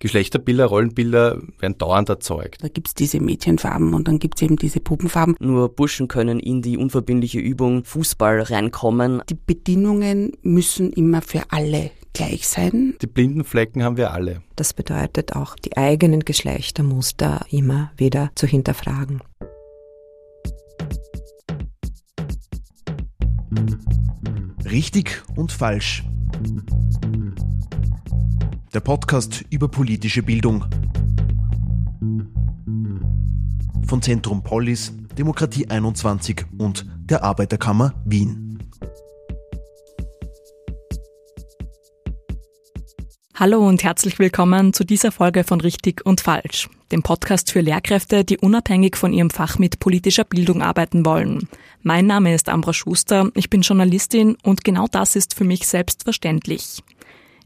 Geschlechterbilder, Rollenbilder werden dauernd erzeugt. Da gibt's diese Mädchenfarben und dann gibt's eben diese Puppen Nur Burschen können in die unverbindliche Übung Fußball reinkommen. Die Bedingungen müssen immer für alle gleich sein. Die blinden Flecken haben wir alle. Das bedeutet auch, die eigenen Geschlechtermuster immer wieder zu hinterfragen. Richtig und falsch. Der Podcast über politische Bildung. Von Zentrum Polis, Demokratie 21 und der Arbeiterkammer Wien. Hallo und herzlich willkommen zu dieser Folge von Richtig und Falsch, dem Podcast für Lehrkräfte, die unabhängig von ihrem Fach mit politischer Bildung arbeiten wollen. Mein Name ist Ambra Schuster, ich bin Journalistin und genau das ist für mich selbstverständlich.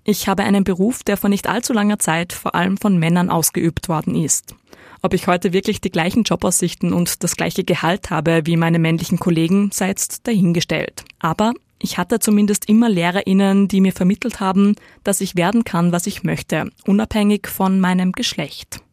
Ich habe einen Beruf, der vor nicht allzu langer Zeit vor allem von Männern ausgeübt worden ist. Ob ich heute wirklich die gleichen Jobaussichten und das gleiche Gehalt habe wie meine männlichen Kollegen, sei jetzt dahingestellt. Aber ich hatte zumindest immer LehrerInnen, die mir vermittelt haben, dass ich werden kann, was ich möchte, unabhängig von meinem Geschlecht.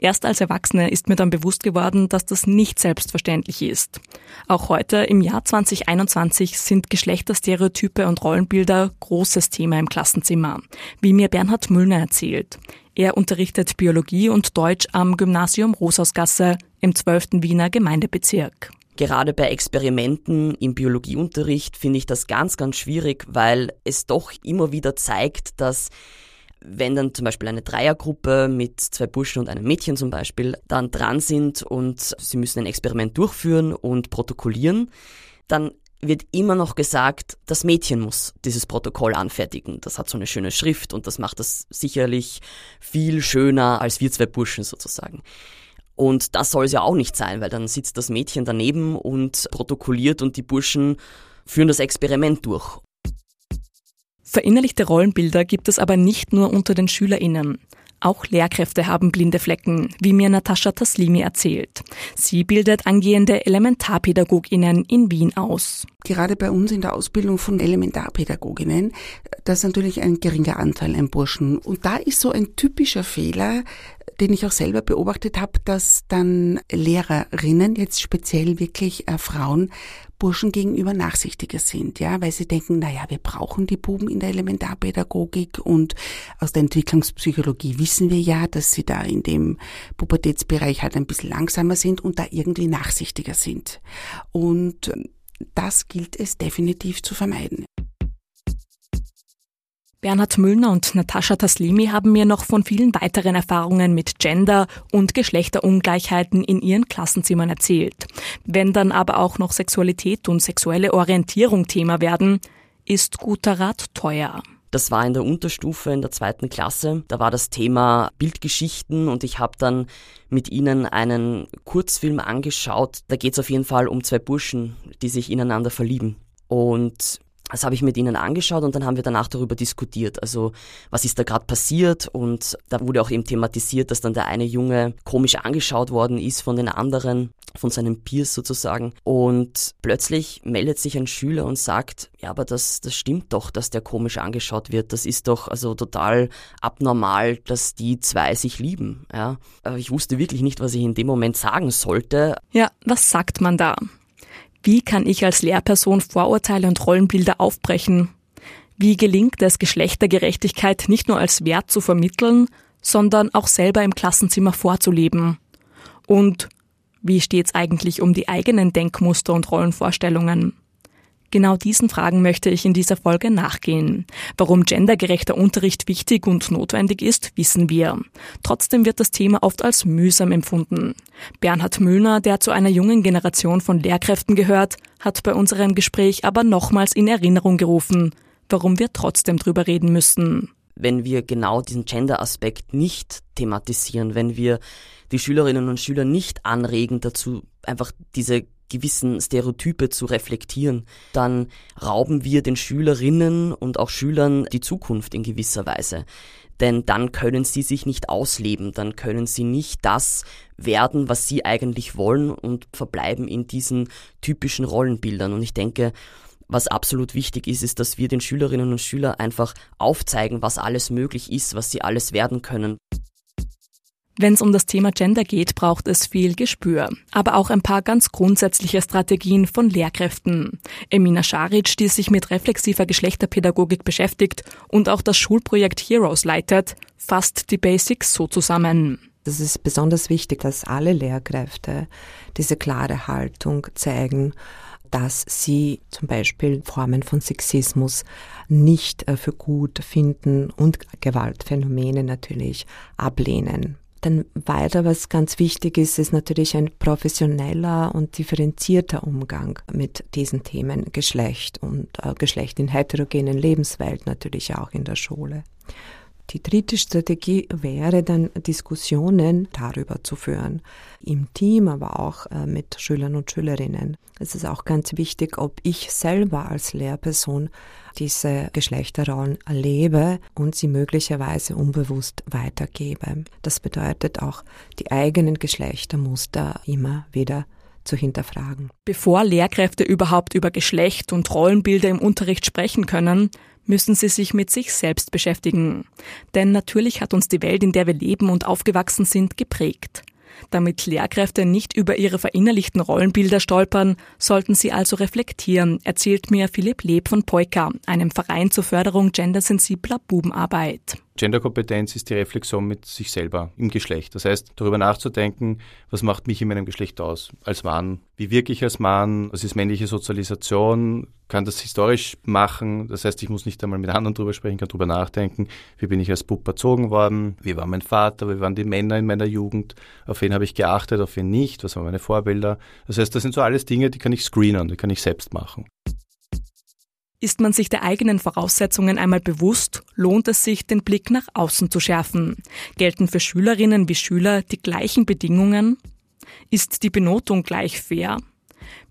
Erst als Erwachsene ist mir dann bewusst geworden, dass das nicht selbstverständlich ist. Auch heute, im Jahr 2021, sind Geschlechterstereotype und Rollenbilder großes Thema im Klassenzimmer, wie mir Bernhard Müllner erzählt. Er unterrichtet Biologie und Deutsch am Gymnasium Rosausgasse im 12. Wiener Gemeindebezirk. Gerade bei Experimenten im Biologieunterricht finde ich das ganz, ganz schwierig, weil es doch immer wieder zeigt, dass wenn dann zum Beispiel eine Dreiergruppe mit zwei Burschen und einem Mädchen zum Beispiel dann dran sind und sie müssen ein Experiment durchführen und protokollieren, dann wird immer noch gesagt, das Mädchen muss dieses Protokoll anfertigen. Das hat so eine schöne Schrift und das macht das sicherlich viel schöner als wir zwei Burschen sozusagen. Und das soll es ja auch nicht sein, weil dann sitzt das Mädchen daneben und protokolliert und die Burschen führen das Experiment durch. Verinnerlichte Rollenbilder gibt es aber nicht nur unter den SchülerInnen. Auch Lehrkräfte haben blinde Flecken, wie mir Natascha Taslimi erzählt. Sie bildet angehende Elementarpädagoginnen in Wien aus. Gerade bei uns in der Ausbildung von Elementarpädagoginnen, das ist natürlich ein geringer Anteil an Burschen. Und da ist so ein typischer Fehler, den ich auch selber beobachtet habe, dass dann Lehrerinnen, jetzt speziell wirklich äh, Frauen, Burschen gegenüber nachsichtiger sind, ja, weil sie denken, na ja, wir brauchen die Buben in der Elementarpädagogik und aus der Entwicklungspsychologie wissen wir ja, dass sie da in dem Pubertätsbereich halt ein bisschen langsamer sind und da irgendwie nachsichtiger sind. Und ähm, das gilt es definitiv zu vermeiden. Bernhard Müllner und Natascha Taslimi haben mir noch von vielen weiteren Erfahrungen mit Gender und Geschlechterungleichheiten in ihren Klassenzimmern erzählt. Wenn dann aber auch noch Sexualität und sexuelle Orientierung Thema werden, ist guter Rat teuer. Das war in der Unterstufe in der zweiten Klasse. Da war das Thema Bildgeschichten und ich habe dann mit ihnen einen Kurzfilm angeschaut. Da geht es auf jeden Fall um zwei Burschen, die sich ineinander verlieben. Und das habe ich mit ihnen angeschaut und dann haben wir danach darüber diskutiert. Also was ist da gerade passiert und da wurde auch eben thematisiert, dass dann der eine Junge komisch angeschaut worden ist von den anderen, von seinen Peers sozusagen. Und plötzlich meldet sich ein Schüler und sagt, ja, aber das, das stimmt doch, dass der komisch angeschaut wird. Das ist doch also total abnormal, dass die zwei sich lieben. Ja, aber ich wusste wirklich nicht, was ich in dem Moment sagen sollte. Ja, was sagt man da? Wie kann ich als Lehrperson Vorurteile und Rollenbilder aufbrechen? Wie gelingt es, Geschlechtergerechtigkeit nicht nur als Wert zu vermitteln, sondern auch selber im Klassenzimmer vorzuleben? Und wie steht's eigentlich um die eigenen Denkmuster und Rollenvorstellungen? Genau diesen Fragen möchte ich in dieser Folge nachgehen. Warum gendergerechter Unterricht wichtig und notwendig ist, wissen wir. Trotzdem wird das Thema oft als mühsam empfunden. Bernhard Müllner, der zu einer jungen Generation von Lehrkräften gehört, hat bei unserem Gespräch aber nochmals in Erinnerung gerufen, warum wir trotzdem drüber reden müssen. Wenn wir genau diesen Gender-Aspekt nicht thematisieren, wenn wir die Schülerinnen und Schüler nicht anregen dazu, einfach diese gewissen Stereotype zu reflektieren, dann rauben wir den Schülerinnen und auch Schülern die Zukunft in gewisser Weise. Denn dann können sie sich nicht ausleben, dann können sie nicht das werden, was sie eigentlich wollen und verbleiben in diesen typischen Rollenbildern. Und ich denke, Was absolut wichtig ist, ist, dass wir den Schülerinnen und Schülern einfach aufzeigen, was alles möglich ist, was sie alles werden können. Wenn es um das Thema Gender geht, braucht es viel Gespür, aber auch ein paar ganz grundsätzliche Strategien von Lehrkräften. Emina Scharic, die sich mit reflexiver Geschlechterpädagogik beschäftigt und auch das Schulprojekt Heroes leitet, fasst die Basics so zusammen. Es ist besonders wichtig, dass alle Lehrkräfte diese klare Haltung zeigen, dass sie zum Beispiel Formen von Sexismus nicht äh, für gut finden und Gewaltphänomene natürlich ablehnen. Dann weiter, was ganz wichtig ist, ist natürlich ein professioneller und differenzierter Umgang mit diesen Themen Geschlecht und äh, Geschlecht in heterogenen Lebenswelt natürlich auch in der Schule. Die dritte Strategie wäre dann, Diskussionen darüber zu führen, im Team, aber auch äh, mit Schülern und Schülerinnen. Es ist auch ganz wichtig, ob ich selber als Lehrperson diese Geschlechterrollen erlebe und sie möglicherweise unbewusst weitergebe. Das bedeutet auch, die eigenen Geschlechtermuster immer wieder zu hinterfragen. Bevor Lehrkräfte überhaupt über Geschlecht und Rollenbilder im Unterricht sprechen können, müssen sie sich mit sich selbst beschäftigen. Denn natürlich hat uns die Welt, in der wir leben und aufgewachsen sind, geprägt. Damit Lehrkräfte nicht über ihre verinnerlichten Rollenbilder stolpern, sollten sie also reflektieren, erzählt mir Philipp Leb von Poika, einem Verein zur Förderung gendersensibler Bubenarbeit. Genderkompetenz ist die Reflexion mit sich selber im Geschlecht. Das heißt, darüber nachzudenken, was macht mich in meinem Geschlecht aus als Mann? Wie wirke ich als Mann? Was ist männliche Sozialisation? Kann das historisch machen? Das heißt, ich muss nicht einmal mit anderen drüber sprechen, kann drüber nachdenken. Wie bin ich als Bub erzogen worden? Wie war mein Vater? Wie waren die Männer in meiner Jugend? Auf wen habe ich geachtet? Auf wen nicht? Was waren meine Vorbilder? Das heißt, das sind so alles Dinge, die kann ich screenen, die kann ich selbst machen. Ist man sich der eigenen Voraussetzungen einmal bewusst, lohnt es sich, den Blick nach außen zu schärfen. Gelten für Schülerinnen wie Schüler die gleichen Bedingungen? Ist die Benotung gleich fair?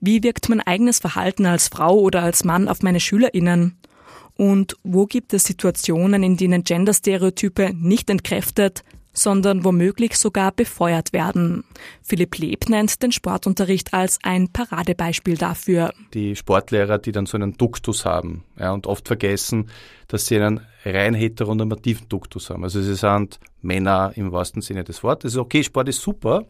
Wie wirkt mein eigenes Verhalten als Frau oder als Mann auf meine Schülerinnen? Und wo gibt es Situationen, in denen Genderstereotype nicht entkräftet, sondern womöglich sogar befeuert werden. Philipp Leb nennt den Sportunterricht als ein Paradebeispiel dafür. Die Sportlehrer, die dann so einen Duktus haben ja, und oft vergessen, dass sie einen rein heteronormativen Duktus haben. Also sie sind Männer im wahrsten Sinne des Wortes. Okay, Sport ist super,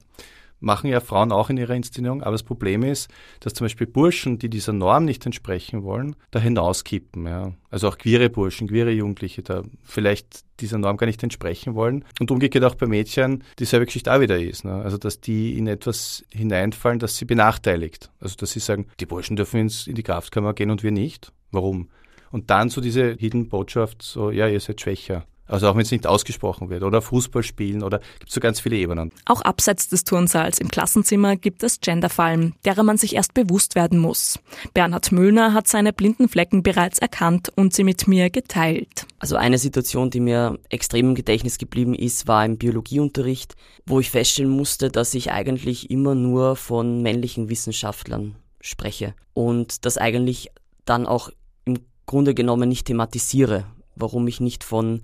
machen ja Frauen auch in ihrer Inszenierung, aber das Problem ist, dass zum Beispiel Burschen, die dieser Norm nicht entsprechen wollen, da hinauskippen. Ja. Also auch queere Burschen, queere Jugendliche, da vielleicht dieser Norm gar nicht entsprechen wollen. Und umgekehrt auch bei Mädchen dieselbe Geschichte auch wieder ist. Ne? Also dass die in etwas hineinfallen, das sie benachteiligt. Also dass sie sagen, die Burschen dürfen ins, in die Kraftkammer gehen und wir nicht. Warum? Und dann so diese Hidden Botschaft, so, ja, ihr seid schwächer. Also auch wenn es nicht ausgesprochen wird. Oder Fußball spielen oder gibt es so ganz viele Ebenen. Auch abseits des Turnsaals im Klassenzimmer gibt es Genderfallen, derer man sich erst bewusst werden muss. Bernhard Müllner hat seine blinden Flecken bereits erkannt und sie mit mir geteilt. Also eine Situation, die mir extrem im Gedächtnis geblieben ist, war im Biologieunterricht, wo ich feststellen musste, dass ich eigentlich immer nur von männlichen Wissenschaftlern spreche und das eigentlich dann auch im Grunde genommen nicht thematisiere, warum ich nicht von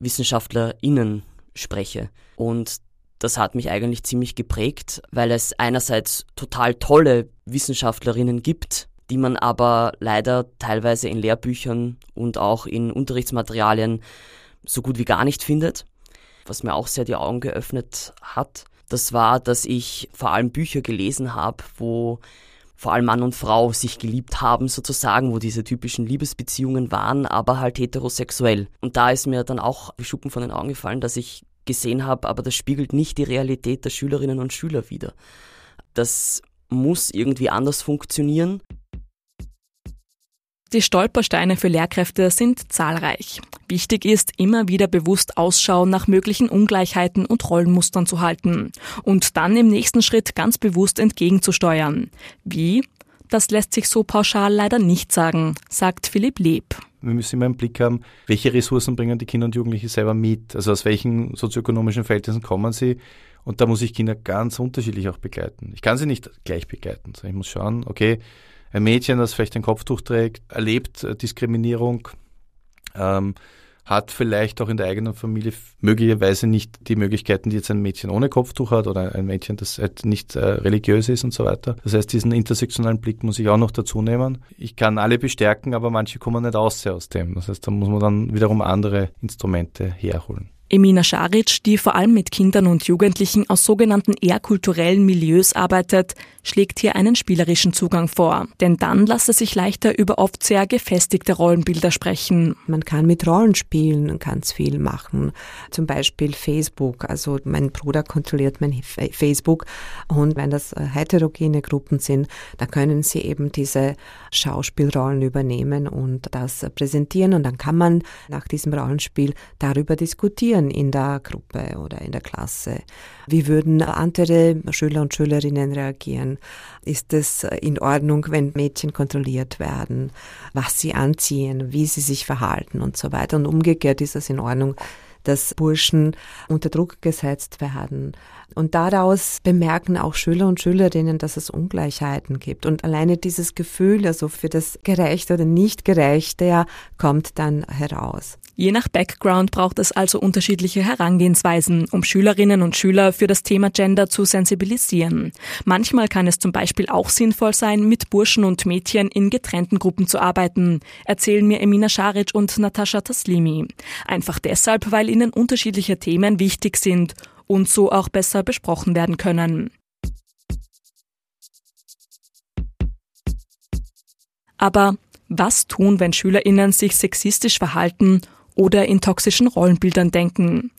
WissenschaftlerInnen spreche. Und das hat mich eigentlich ziemlich geprägt, weil es einerseits total tolle Wissenschaftlerinnen gibt, die man aber leider teilweise in Lehrbüchern und auch in Unterrichtsmaterialien so gut wie gar nicht findet. Was mir auch sehr die Augen geöffnet hat, das war, dass ich vor allem Bücher gelesen habe, wo vor allem Mann und Frau sich geliebt haben sozusagen, wo diese typischen Liebesbeziehungen waren, aber halt heterosexuell. Und da ist mir dann auch wie Schuppen von den Augen gefallen, dass ich gesehen habe, aber das spiegelt nicht die Realität der Schülerinnen und Schüler wider. Das muss irgendwie anders funktionieren. Die Stolpersteine für Lehrkräfte sind zahlreich. Wichtig ist, immer wieder bewusst Ausschau nach möglichen Ungleichheiten und Rollenmustern zu halten und dann im nächsten Schritt ganz bewusst entgegenzusteuern. Wie? Das lässt sich so pauschal leider nicht sagen, sagt Philipp Leb. Wir müssen immer im Blick haben, welche Ressourcen bringen die Kinder und Jugendliche selber mit, also aus welchen sozioökonomischen Verhältnissen kommen sie. Und da muss ich Kinder ganz unterschiedlich auch begleiten. Ich kann sie nicht gleich begleiten. Ich muss schauen, okay, ein Mädchen, das vielleicht ein Kopftuch trägt, erlebt äh, Diskriminierung, ähm, hat vielleicht auch in der eigenen Familie möglicherweise nicht die Möglichkeiten, die jetzt ein Mädchen ohne Kopftuch hat oder ein Mädchen, das halt nicht äh, religiös ist und so weiter. Das heißt, diesen intersektionalen Blick muss ich auch noch dazu nehmen. Ich kann alle bestärken, aber manche kommen nicht aus aus dem. Das heißt, da muss man dann wiederum andere Instrumente herholen. Emina Scharic, die vor allem mit Kindern und Jugendlichen aus sogenannten eher kulturellen Milieus arbeitet, schlägt hier einen spielerischen Zugang vor. Denn dann lasse sich leichter über oft sehr gefestigte Rollenbilder sprechen. Man kann mit Rollenspielen ganz viel machen. Zum Beispiel Facebook. Also mein Bruder kontrolliert mein Facebook und wenn das äh, heterogene Gruppen sind, dann können sie eben diese Schauspielrollen übernehmen und das präsentieren und dann kann man nach diesem Rollenspiel darüber diskutieren in der Gruppe oder in der Klasse. Wie würden andere Schüler und Schülerinnen reagieren? Ist es in Ordnung, wenn Mädchen kontrolliert werden, was sie anziehen, wie sie sich verhalten und so weiter? Und umgekehrt ist es in Ordnung, dass Burschen unter Druck gesetzt werden. Und daraus bemerken auch Schüler und Schülerinnen, dass es Ungleichheiten gibt. Und alleine dieses Gefühl, also für das Gerechte oder Nicht-Gerechte, ja, kommt dann heraus. Je nach Background braucht es also unterschiedliche Herangehensweisen, um Schülerinnen und Schüler für das Thema Gender zu sensibilisieren. Manchmal kann es zum Beispiel auch sinnvoll sein, mit Burschen und Mädchen in getrennten Gruppen zu arbeiten, erzählen mir Emina Scharic und Natascha Taslimi. Einfach deshalb, weil ihnen unterschiedliche Themen wichtig sind und so auch besser besprochen werden können. Aber was tun, wenn Schülerinnen sich sexistisch verhalten oder in toxischen Rollenbildern denken.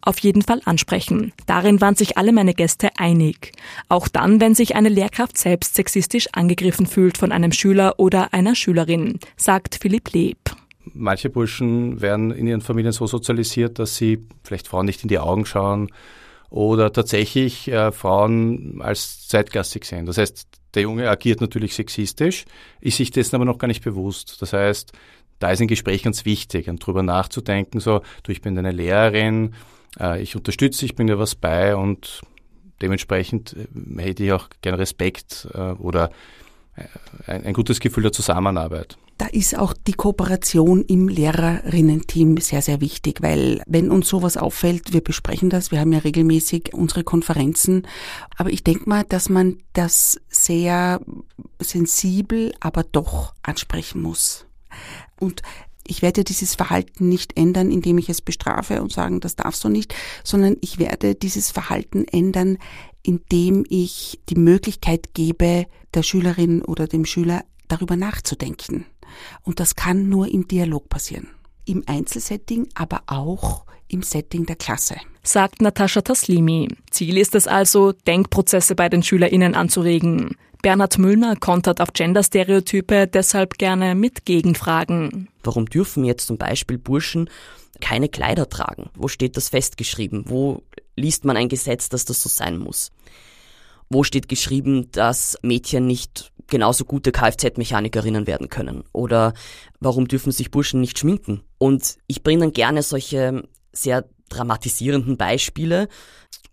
Auf jeden Fall ansprechen. Darin waren sich alle meine Gäste einig. Auch dann, wenn sich eine Lehrkraft selbst sexistisch angegriffen fühlt von einem Schüler oder einer Schülerin, sagt Philipp Leb. Manche Burschen werden in ihren Familien so sozialisiert, dass sie vielleicht Frauen nicht in die Augen schauen oder tatsächlich äh, Frauen als zeitgeistig sehen. Das heißt, der Junge agiert natürlich sexistisch, ist sich dessen aber noch gar nicht bewusst. Das heißt, da ist ein Gespräch ganz wichtig und drüber nachzudenken, so, du, ich bin deine Lehrerin, äh, ich unterstütze, ich bringe dir was bei und dementsprechend äh, hätte ich auch gern Respekt äh, oder äh, ein, ein gutes Gefühl der Zusammenarbeit da ist auch die Kooperation im Lehrerinnen-Team sehr, sehr wichtig, weil wenn uns sowas auffällt, wir besprechen das, wir haben ja regelmäßig unsere Konferenzen, aber ich denke mal, dass man das sehr sensibel, aber doch ansprechen muss. Und ich werde dieses Verhalten nicht ändern, indem ich es bestrafe und sagen, das darfst du nicht, sondern ich werde dieses Verhalten ändern, indem ich die Möglichkeit gebe, der Schülerin oder dem Schüler darüber nachzudenken. Und das kann nur im Dialog passieren. Im Einzelsetting, aber auch im Setting der Klasse. Sagt Natascha Taslimi. Ziel ist es also, Denkprozesse bei den SchülerInnen anzuregen. Bernhard Müllner kontert auf Genderstereotype deshalb gerne mit Gegenfragen. Warum dürfen jetzt zum Beispiel Burschen keine Kleider tragen? Wo steht das festgeschrieben? Wo liest man ein Gesetz, dass das so sein muss? Wo steht geschrieben, dass Mädchen nicht genauso gute Kfz-Mechanikerinnen werden können? Oder warum dürfen sich Burschen nicht schminken? Und ich bringe dann gerne solche sehr dramatisierenden Beispiele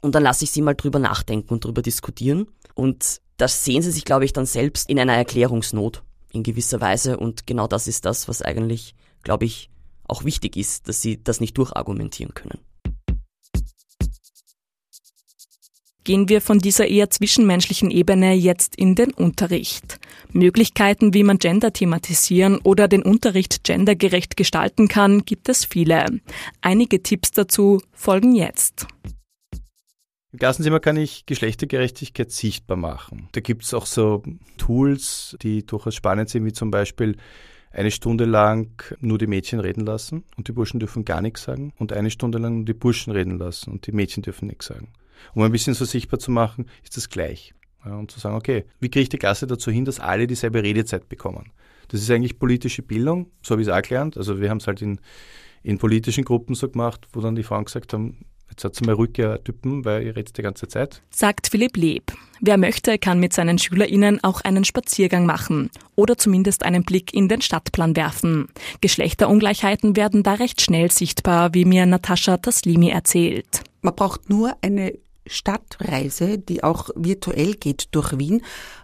und dann lasse ich sie mal drüber nachdenken und drüber diskutieren. Und das sehen sie sich, glaube ich, dann selbst in einer Erklärungsnot in gewisser Weise. Und genau das ist das, was eigentlich, glaube ich, auch wichtig ist, dass sie das nicht durchargumentieren können. Gehen wir von dieser eher zwischenmenschlichen Ebene jetzt in den Unterricht. Möglichkeiten, wie man Gender thematisieren oder den Unterricht gendergerecht gestalten kann, gibt es viele. Einige Tipps dazu folgen jetzt. Im Klassenzimmer kann ich Geschlechtergerechtigkeit sichtbar machen. Da gibt es auch so Tools, die durchaus spannend sind, wie zum Beispiel eine Stunde lang nur die Mädchen reden lassen und die Burschen dürfen gar nichts sagen und eine Stunde lang nur die Burschen reden lassen und die Mädchen dürfen nichts sagen. Um ein bisschen so sichtbar zu machen, ist das gleich. Ja, und zu sagen, okay, wie kriege ich die Klasse dazu hin, dass alle dieselbe Redezeit bekommen? Das ist eigentlich politische Bildung, so habe ich es auch gelernt. Also wir haben es halt in, in politischen Gruppen so gemacht, wo dann die Frauen gesagt haben, Jetzt hat sie mal ruhig Typen, weil ihr redet die ganze Zeit. Sagt Philipp Leb. Wer möchte, kann mit seinen SchülerInnen auch einen Spaziergang machen oder zumindest einen Blick in den Stadtplan werfen. Geschlechterungleichheiten werden da recht schnell sichtbar, wie mir Natascha Taslimi erzählt. Man braucht nur eine Stadtreise, die auch virtuell geht durch Wien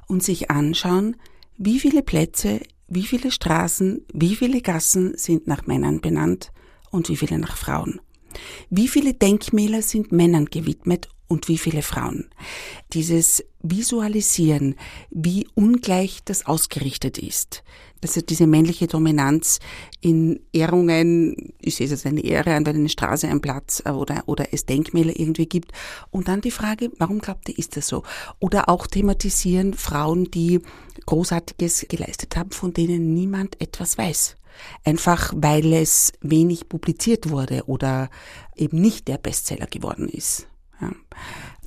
und sich anschauen, wie viele Plätze, wie viele Straßen, wie viele Gassen sind nach Männern benannt und wie viele nach Frauen? Wie viele Denkmäler sind Männern gewidmet und wie viele Frauen? Dieses Visualisieren, wie ungleich das ausgerichtet ist. Also diese männliche Dominanz in Ehrungen, ich sehe es als eine Ehre an, weil eine Straße einen Platz äh, oder, oder es Denkmäler irgendwie gibt. Und dann die Frage, warum glaubt ihr, ist das so? Oder auch thematisieren Frauen, die Großartiges geleistet haben, von denen niemand etwas weiß. Einfach weil es wenig publiziert wurde oder eben nicht der Bestseller geworden ist. Ja.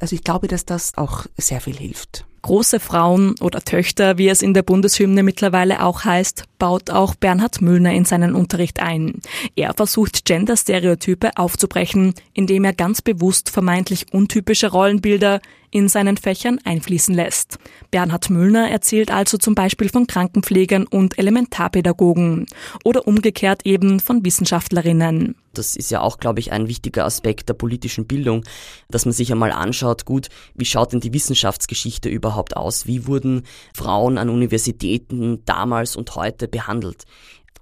Also ich glaube, dass das auch sehr viel hilft. Große Frauen oder Töchter, wie es in der Bundeshymne mittlerweile auch heißt, baut auch Bernhard Müllner in seinen Unterricht ein. Er versucht Gender-Stereotype aufzubrechen, indem er ganz bewusst vermeintlich untypische Rollenbilder in seinen Fächern einfließen lässt. Bernhard Müllner erzählt also zum Beispiel von Krankenpflegern und Elementarpädagogen oder umgekehrt eben von Wissenschaftlerinnen. Das ist ja auch, glaube ich, ein wichtiger Aspekt der politischen Bildung, dass man sich einmal anschaut, gut, wie schaut denn die Wissenschaftsgeschichte überhaupt aus? Wie wurden Frauen an Universitäten damals und heute behandelt?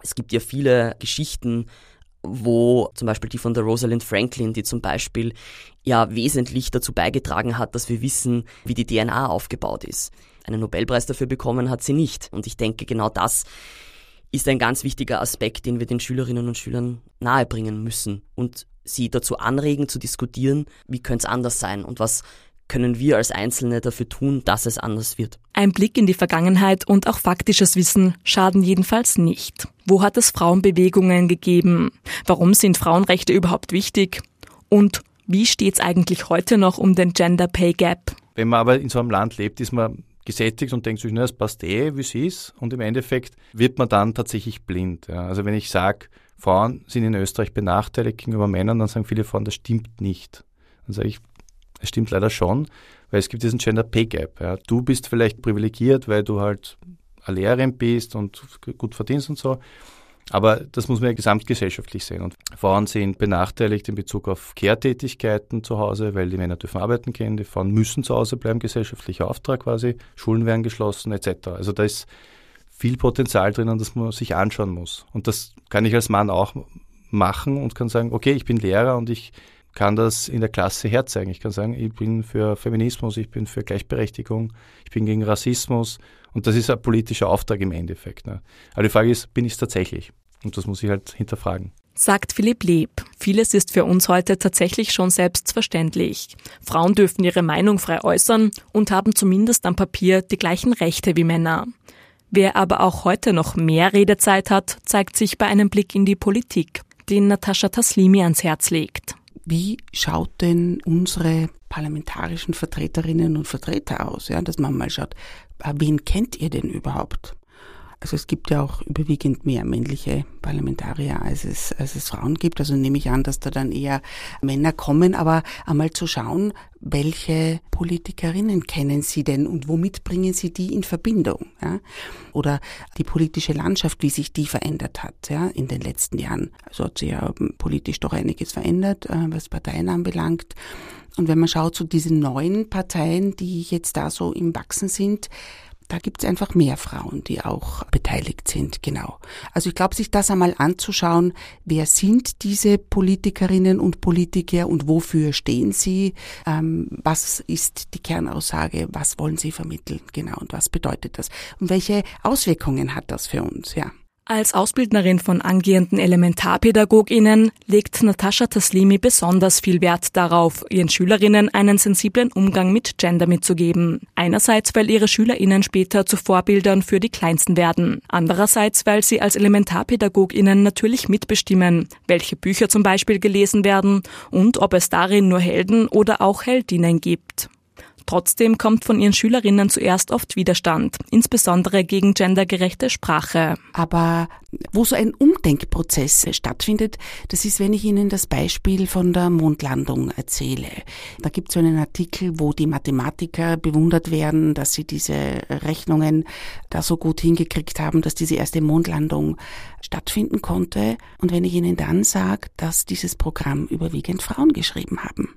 Es gibt ja viele Geschichten, wo zum Beispiel die von der Rosalind Franklin, die zum Beispiel ja wesentlich dazu beigetragen hat, dass wir wissen, wie die DNA aufgebaut ist. Einen Nobelpreis dafür bekommen hat sie nicht. Und ich denke, genau das ist ein ganz wichtiger Aspekt, den wir den Schülerinnen und Schülern nahebringen müssen und sie dazu anregen zu diskutieren, wie könnte es anders sein und was können wir als Einzelne dafür tun, dass es anders wird. Ein Blick in die Vergangenheit und auch faktisches Wissen schaden jedenfalls nicht. Wo hat es Frauenbewegungen gegeben? Warum sind Frauenrechte überhaupt wichtig? Und wie steht es eigentlich heute noch um den Gender Pay Gap? Wenn man aber in so einem Land lebt, ist man gesättigt und denkt sich, na, es passt eh, wie es ist. Und im Endeffekt wird man dann tatsächlich blind. Ja. Also wenn ich sage, Frauen sind in Österreich benachteiligt gegenüber Männern, dann sagen viele Frauen, das stimmt nicht. Dann sage ich, es stimmt leider schon, weil es gibt diesen Gender Pay Gap. Ja. Du bist vielleicht privilegiert, weil du halt eine Lehrerin bist und gut verdienst und so. Aber das muss man ja gesamtgesellschaftlich sehen. Und Frauen sind benachteiligt in Bezug auf Kehrtätigkeiten zu Hause, weil die Männer dürfen arbeiten gehen, die Frauen müssen zu Hause bleiben, gesellschaftlicher Auftrag quasi, Schulen werden geschlossen etc. Also da ist viel Potenzial drinnen, das man sich anschauen muss. Und das kann ich als Mann auch machen und kann sagen, okay, ich bin Lehrer und ich kann das in der Klasse herzeigen. Ich kann sagen, ich bin für Feminismus, ich bin für Gleichberechtigung, ich bin gegen Rassismus und das ist ein politischer Auftrag im Endeffekt. Ne? Aber die Frage ist, bin ich es tatsächlich? Und das muss ich halt hinterfragen. Sagt Philipp Leb. Vieles ist für uns heute tatsächlich schon selbstverständlich. Frauen dürfen ihre Meinung frei äußern und haben zumindest am Papier die gleichen Rechte wie Männer. Wer aber auch heute noch mehr Redezeit hat, zeigt sich bei einem Blick in die Politik, den Natascha Taslimi ans Herz legt wie schaut denn unsere parlamentarischen Vertreterinnen und Vertreter aus? Ja, dass man mal schaut, äh, wen kennt ihr denn überhaupt? Also es gibt ja auch überwiegend mehr männliche Parlamentarier, als es, als es Frauen gibt. Also nehme ich an, dass da dann eher Männer kommen. Aber einmal zu schauen, welche Politikerinnen kennen Sie denn und womit bringen Sie die in Verbindung? Ja? Oder die politische Landschaft, wie sich die verändert hat ja, in den letzten Jahren. Also hat sich ja politisch doch einiges verändert, äh, was Parteien anbelangt. Und wenn man schaut zu so diesen neuen Parteien, die jetzt da so im Wachsen sind, da gibt es einfach mehr Frauen, die auch beteiligt sind, genau. Also ich glaube, sich das einmal anzuschauen, wer sind diese Politikerinnen und Politiker und wofür stehen sie, ähm, was ist die Kernaussage, was wollen sie vermitteln, genau, und was bedeutet das? Und welche Auswirkungen hat das für uns, ja. Als Ausbildnerin von angehenden Elementarpädagoginnen legt Natascha Taslimi besonders viel Wert darauf, ihren Schülerinnen einen sensiblen Umgang mit Gender mitzugeben. Einerseits, weil ihre Schülerinnen später zu Vorbildern für die Kleinsten werden. Andererseits, weil sie als Elementarpädagoginnen natürlich mitbestimmen, welche Bücher zum Beispiel gelesen werden und ob es darin nur Helden oder auch Heldinnen gibt. Trotzdem kommt von ihren Schülerinnen zuerst oft Widerstand, insbesondere gegen gendergerechte Sprache. Aber wo so ein Umdenkprozess stattfindet, das ist, wenn ich Ihnen das Beispiel von der Mondlandung erzähle. Da gibt es so einen Artikel, wo die Mathematiker bewundert werden, dass sie diese Rechnungen da so gut hingekriegt haben, dass diese erste Mondlandung stattfinden konnte. Und wenn ich Ihnen dann sage, dass dieses Programm überwiegend Frauen geschrieben haben.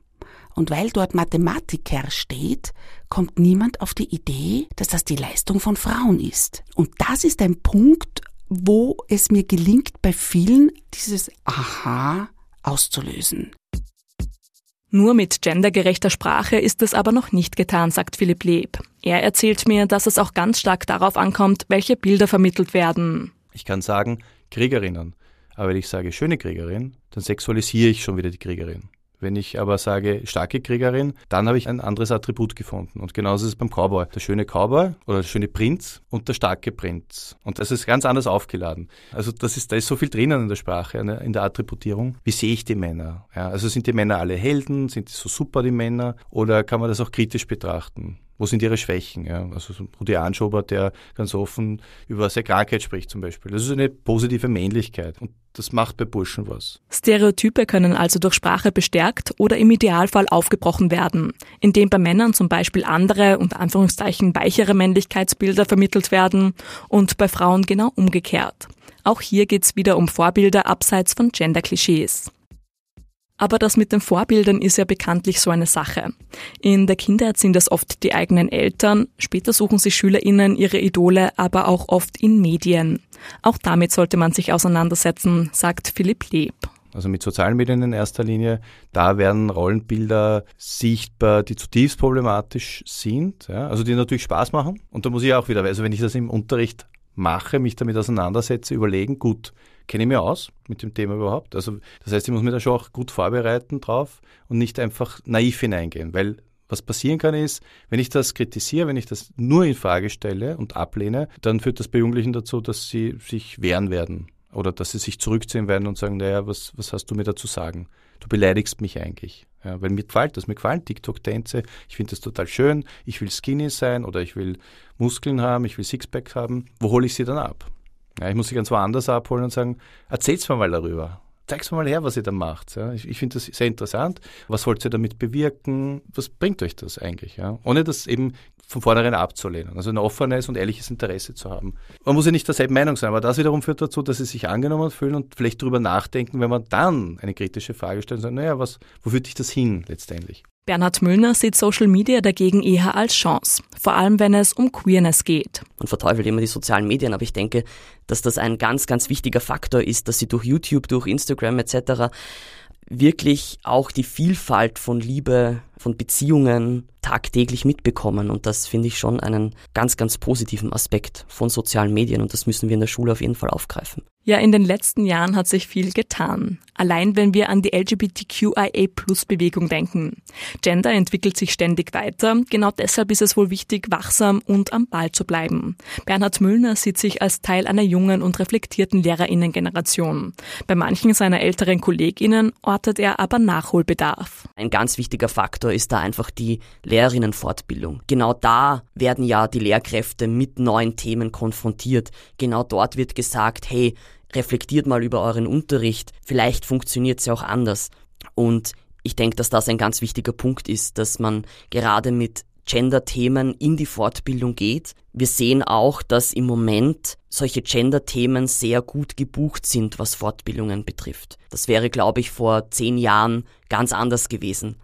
Und weil dort Mathematiker steht, kommt niemand auf die Idee, dass das die Leistung von Frauen ist. Und das ist ein Punkt, wo es mir gelingt, bei vielen dieses Aha auszulösen. Nur mit gendergerechter Sprache ist es aber noch nicht getan, sagt Philipp Leb. Er erzählt mir, dass es auch ganz stark darauf ankommt, welche Bilder vermittelt werden. Ich kann sagen, Kriegerinnen. Aber wenn ich sage schöne Kriegerin, dann sexualisiere ich schon wieder die Kriegerin. Wenn ich aber sage starke Kriegerin, dann habe ich ein anderes Attribut gefunden. Und genauso ist es beim Cowboy. Der schöne Cowboy oder der schöne Prinz und der starke Prinz. Und das ist ganz anders aufgeladen. Also das ist, da ist so viel drinnen in der Sprache, in der Attributierung. Wie sehe ich die Männer? Ja, also sind die Männer alle Helden? Sind die so super, die Männer? Oder kann man das auch kritisch betrachten? Wo sind ihre Schwächen? Ja? Also so ein Rudi Anschober, der ganz offen über seine Krankheit spricht zum Beispiel. Das ist eine positive Männlichkeit und das macht bei Burschen was. Stereotype können also durch Sprache bestärkt oder im Idealfall aufgebrochen werden, indem bei Männern zum Beispiel andere, unter Anführungszeichen weichere Männlichkeitsbilder vermittelt werden und bei Frauen genau umgekehrt. Auch hier geht es wieder um Vorbilder abseits von Gender-Klischees. Aber das mit den Vorbildern ist ja bekanntlich so eine Sache. In der Kindheit sind es oft die eigenen Eltern, später suchen sich SchülerInnen ihre Idole aber auch oft in Medien. Auch damit sollte man sich auseinandersetzen, sagt Philipp Leb. Also mit sozialen Medien in erster Linie, da werden Rollenbilder sichtbar, die zutiefst problematisch sind, ja, also die natürlich Spaß machen. Und da muss ich auch wieder, also wenn ich das im Unterricht mache, mich damit auseinandersetze, überlegen, gut, kenne ich mich aus mit dem Thema überhaupt. Also das heißt, ich muss mich da schon auch gut vorbereiten drauf und nicht einfach naiv hineingehen, weil was passieren kann ist, wenn ich das kritisiere, wenn ich das nur in Frage stelle und ablehne, dann führt das bei Jugendlichen dazu, dass sie sich wehren werden oder dass sie sich zurückziehen werden und sagen, naja, was, was hast du mir dazu sagen? Du beleidigst mich eigentlich. Ja, weil mir gefällt das, mir gefallen TikTok-Tänze, ich finde das total schön, ich will skinny sein oder ich will Muskeln haben, ich will Sixpack haben. Wo hole ich sie dann ab? Ja, ich muss sie ganz woanders abholen und sagen, erzähl's mir mal darüber. Zeig's mir mal her, was ihr da macht. Ja, ich, ich finde das sehr interessant. Was wollt ihr damit bewirken? Was bringt euch das eigentlich? Ja? Ohne das eben von vornherein abzulehnen. Also ein offenes und ehrliches Interesse zu haben. Man muss ja nicht derselben Meinung sein, aber das wiederum führt dazu, dass sie sich angenommen fühlen und vielleicht darüber nachdenken, wenn man dann eine kritische Frage stellt und sagt, naja, was, wo führt dich das hin letztendlich? Bernhard Müllner sieht Social Media dagegen eher als Chance, vor allem wenn es um Queerness geht. Man verteufelt immer die sozialen Medien, aber ich denke, dass das ein ganz, ganz wichtiger Faktor ist, dass sie durch YouTube, durch Instagram etc. wirklich auch die Vielfalt von Liebe, von Beziehungen tagtäglich mitbekommen. Und das finde ich schon einen ganz, ganz positiven Aspekt von sozialen Medien und das müssen wir in der Schule auf jeden Fall aufgreifen. Ja, in den letzten Jahren hat sich viel getan. Allein wenn wir an die LGBTQIA-Plus-Bewegung denken. Gender entwickelt sich ständig weiter. Genau deshalb ist es wohl wichtig, wachsam und am Ball zu bleiben. Bernhard Müllner sieht sich als Teil einer jungen und reflektierten Lehrerinnengeneration. Bei manchen seiner älteren KollegInnen ortet er aber Nachholbedarf. Ein ganz wichtiger Faktor ist da einfach die Lehrerinnenfortbildung. Genau da werden ja die Lehrkräfte mit neuen Themen konfrontiert. Genau dort wird gesagt, hey, reflektiert mal über euren Unterricht, vielleicht funktioniert es ja auch anders. Und ich denke, dass das ein ganz wichtiger Punkt ist, dass man gerade mit Gender-Themen in die Fortbildung geht. Wir sehen auch, dass im Moment solche Gender-Themen sehr gut gebucht sind, was Fortbildungen betrifft. Das wäre, glaube ich, vor zehn Jahren ganz anders gewesen.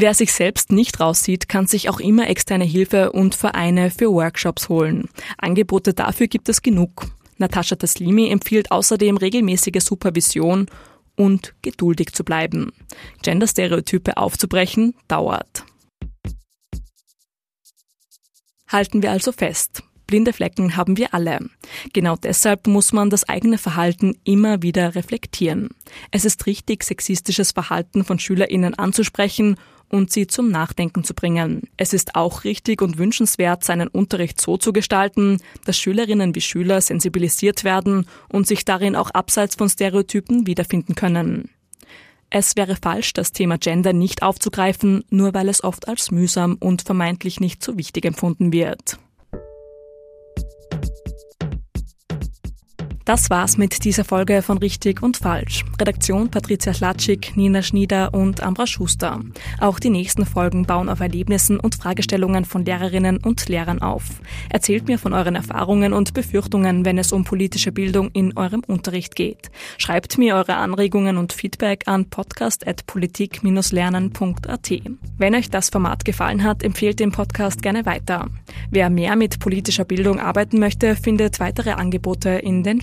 Wer sich selbst nicht raussieht, kann sich auch immer externe Hilfe und Vereine für Workshops holen. Angebote dafür gibt es genug. Natascha Taslimi empfiehlt außerdem regelmäßige Supervision und geduldig zu bleiben. Genderstereotype aufzubrechen dauert. Halten wir also fest. Blinde Flecken haben wir alle. Genau deshalb muss man das eigene Verhalten immer wieder reflektieren. Es ist richtig, sexistisches Verhalten von SchülerInnen anzusprechen und sie zum Nachdenken zu bringen. Es ist auch richtig und wünschenswert, seinen Unterricht so zu gestalten, dass Schülerinnen wie Schüler sensibilisiert werden und sich darin auch abseits von Stereotypen wiederfinden können. Es wäre falsch, das Thema Gender nicht aufzugreifen, nur weil es oft als mühsam und vermeintlich nicht so wichtig empfunden wird. Das war's mit dieser Folge von Richtig und Falsch. Redaktion Patricia Schlatschik, Nina Schnieder und Ambra Schuster. Auch die nächsten Folgen bauen auf Erlebnissen und Fragestellungen von Lehrerinnen und Lehrern auf. Erzählt mir von euren Erfahrungen und Befürchtungen, wenn es um politische Bildung in eurem Unterricht geht. Schreibt mir eure Anregungen und Feedback an podcast.politik-lernen.at. Wenn euch das Format gefallen hat, empfehlt den Podcast gerne weiter. Wer mehr mit politischer Bildung arbeiten möchte, findet weitere Angebote in den